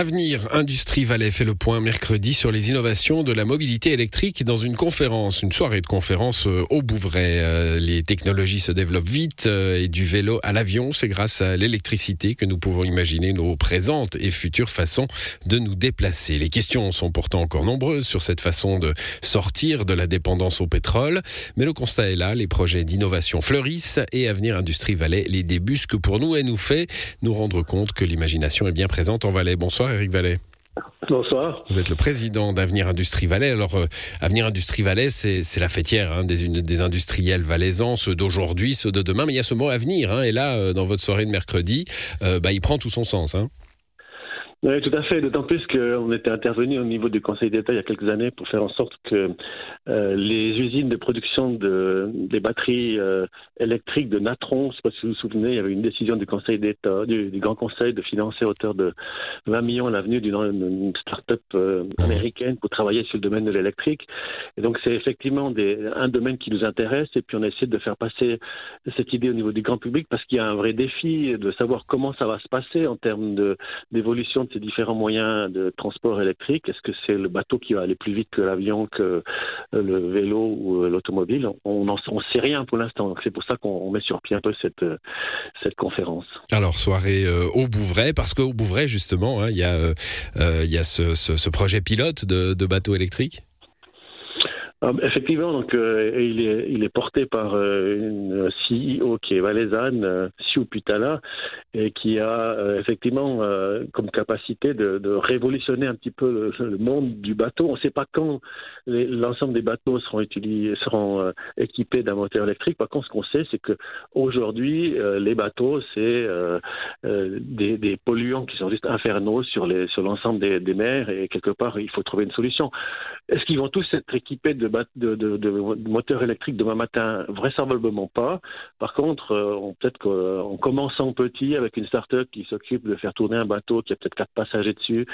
Avenir Industrie Valais fait le point mercredi sur les innovations de la mobilité électrique dans une conférence, une soirée de conférence euh, au Bouvray. Euh, les technologies se développent vite euh, et du vélo à l'avion, c'est grâce à l'électricité que nous pouvons imaginer nos présentes et futures façons de nous déplacer. Les questions sont pourtant encore nombreuses sur cette façon de sortir de la dépendance au pétrole, mais le constat est là, les projets d'innovation fleurissent et Avenir Industrie Valais les débusque pour nous et nous fait nous rendre compte que l'imagination est bien présente en Valais. Bonsoir. Bonsoir Eric Vallet. Bonsoir. Vous êtes le président d'Avenir Industrie Valais. Alors, euh, Avenir Industrie Valais, c'est la fêtière hein, des, des, industriels valaisans, ceux d'aujourd'hui, ceux de demain. Mais il y a ce mot avenir. Hein, et là, euh, dans votre soirée de mercredi, euh, bah, il prend tout son sens. Hein. Oui, tout à fait. D'autant plus qu'on était intervenu au niveau du Conseil d'État il y a quelques années pour faire en sorte que euh, les usines de production de, des batteries euh, électriques de Natron, je ne sais pas si vous vous souvenez, il y avait une décision du Conseil d'État, du, Grand Conseil de financer à hauteur de 20 millions à l'avenue d'une start-up euh, américaine pour travailler sur le domaine de l'électrique. Et donc c'est effectivement un domaine qui nous intéresse et puis on essaie de faire passer cette idée au niveau du grand public parce qu'il y a un vrai défi de savoir comment ça va se passer en termes d'évolution ces différents moyens de transport électrique Est-ce que c'est le bateau qui va aller plus vite que l'avion, que euh, le vélo ou euh, l'automobile? On ne sait rien pour l'instant. C'est pour ça qu'on met sur pied un peu cette, euh, cette conférence. Alors, soirée au Bouvray, parce qu'au Bouvray, justement, hein, il y a, il y a ce, ce, projet pilote de, de bateau électrique? Effectivement, donc euh, il, est, porté par euh, une CEO qui est valaisanne, euh, Siu Putala, et qui a euh, effectivement comme capacité de, révolutionner un petit peu le, monde du bateau. On ne sait pas quand l'ensemble des bateaux seront, équipés d'un moteur électrique. Par contre, ce qu'on sait, c'est que aujourd'hui, les bateaux, c'est des, polluants qui sont juste infernaux sur sur l'ensemble des, des mers, et quelque part, il faut trouver une solution. Est-ce qu'ils vont tous être équipés de de, de, de, demain matin Vraisemblablement pas. Par contre, euh, peut-être qu'en commençant petit avec une start-up qui s'occupe de faire tourner un bateau qui a peut-être quatre passagers dessus,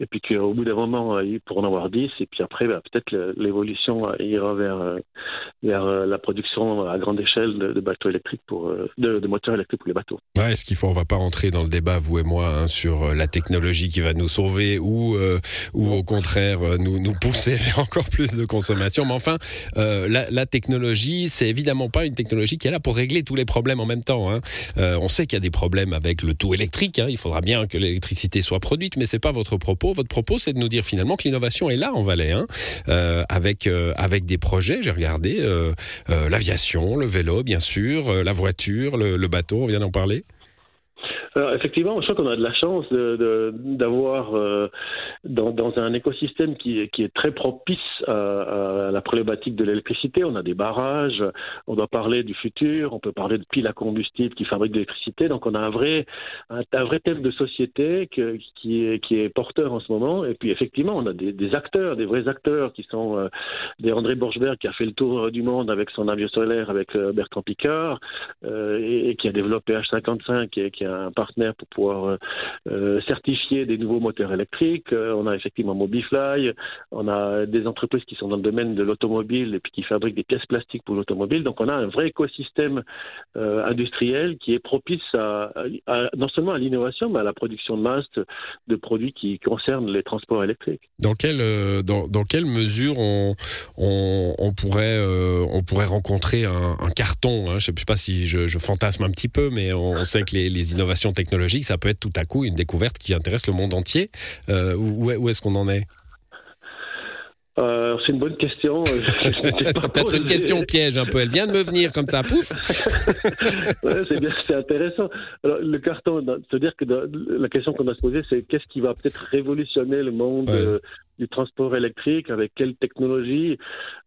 et puis qu'au bout d'un moment, euh, ils pourront en avoir dix, et puis après, bah, peut-être l'évolution ira vers, euh, vers la production à grande échelle de, bateaux électriques pour de, moteurs électriques pour les bateaux. Ouais, est-ce qu'il faut, on va pas rentrer dans le débat, vous et moi, hein, sur la technologie qui va nous sauver ou, ou au contraire nous, nous pousser vers encore plus de consommation mais enfin, euh, la, technologie, c'est évidemment pas une technologie qui est là pour régler tous les problèmes en même temps. Hein. Euh, on sait qu'il y a des problèmes avec le tout électrique. Hein. Il faudra bien que l'électricité soit produite, mais c'est pas votre propos. Votre propos, c'est de nous dire finalement que l'innovation est là en Valais, hein. euh, avec avec des projets. J'ai regardé l'aviation, le vélo, bien sûr, la voiture, le bateau. On vient d'en parler. Alors, effectivement, je crois qu'on a de la chance d'avoir euh, dans, un écosystème qui, est très propice à, la problématique de l'électricité. On a des barrages, on doit parler du futur, on peut parler de piles à combustible qui fabriquent de l'électricité. Donc on a un vrai, un, vrai thème de société qui, est, porteur en ce moment. Et puis effectivement, on a des, acteurs, des vrais acteurs qui sont euh, des André Borchberg qui a fait le tour du monde avec son avion solaire avec euh, Bertrand Picard et, qui a développé H55 et qui a un pour pouvoir euh, euh, certifier des nouveaux moteurs électriques. Euh, on a effectivement Mobifly, on a des entreprises qui sont dans le domaine de l'automobile et puis qui fabriquent des pièces plastiques pour l'automobile. Donc on a un vrai écosystème industriel qui est propice non seulement à l'innovation, mais à la production de masse de produits qui concernent les transports électriques. Dans quelle, dans, quelle mesure on, on, pourrait, on pourrait rencontrer un, carton hein? Je ne sais pas si je, fantasme un petit peu, mais on, sait que les, les innovations technologique, ça peut être tout à coup une découverte qui intéresse le monde entier. Euh, où, où est-ce qu'on en est? Euh, c'est une bonne question. c'est peut-être une question piège un peu. Elle vient de me venir comme ça, pouf. c'est intéressant. Alors, le carton, c'est-à-dire que la question qu'on a se poser, c'est qu'est-ce qui va peut-être révolutionner le monde euh, du transport électrique, avec quelle technologie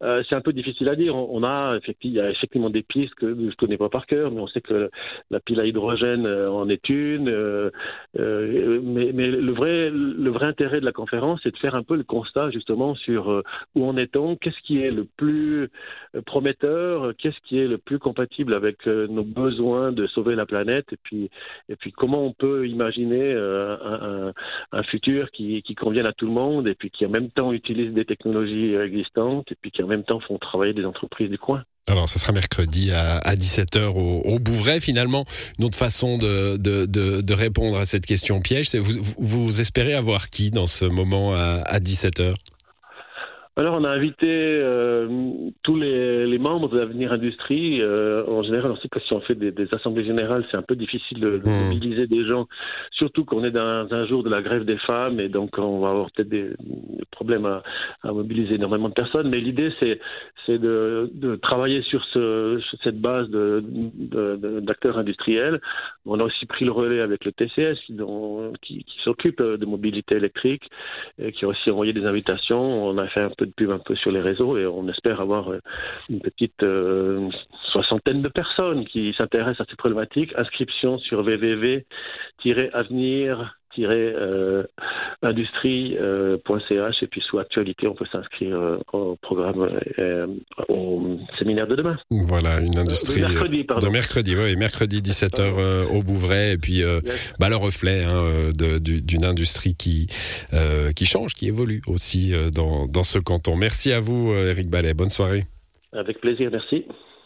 euh, C'est un peu difficile à dire. On, a effectivement, il y a effectivement des pistes que je ne connais pas par cœur, mais on sait que la pile à hydrogène euh, en est une. Euh, mais, mais le vrai, le vrai intérêt de la conférence, c'est de faire un peu le constat justement sur où en est-on, qu'est-ce qui est le plus prometteur, qu'est-ce qui est le plus compatible avec nos besoins de sauver la planète, et puis, et puis comment on peut imaginer un, un, futur qui, qui convienne à tout le monde, et puis en même temps utilisent des technologies existantes et puis qui en même temps font travailler des entreprises du coin. Alors, ça sera mercredi à, 17h au, Bouvray. Finalement, une autre façon de, de, répondre à cette question piège, c'est vous, vous espérez avoir qui dans ce moment à, à 17h alors, on a invité euh, tous les, membres de l'Avenir Industrie. Euh, en général, on sait que si on fait des, assemblées générales, c'est un peu difficile de, hmm. mobiliser des gens, surtout qu'on est dans un jour de la grève des femmes et donc on va avoir peut-être des, problèmes à, mobiliser énormément de personnes. Mais l'idée, c'est, de, travailler sur, ce, cette base d'acteurs industriels. On a aussi pris le relais avec le TCS qui, qui s'occupe de mobilité électrique et qui a aussi envoyé des invitations. On a fait un peu pub un peu sur les réseaux et on espère avoir euh, une petite euh, soixantaine de personnes qui s'intéressent à ces problématiques. Inscription sur www-avenir industrie.ch et puis sous actualité on peut s'inscrire euh, au programme au séminaire de demain. Voilà, une industrie de mercredi, pardon. De mercredi, oui, mercredi 17h au Bouvray et puis bah, le reflet hein, d'une industrie qui qui change, qui évolue aussi dans, dans ce canton. Merci à vous Eric Ballet, bonne soirée. Avec plaisir, merci.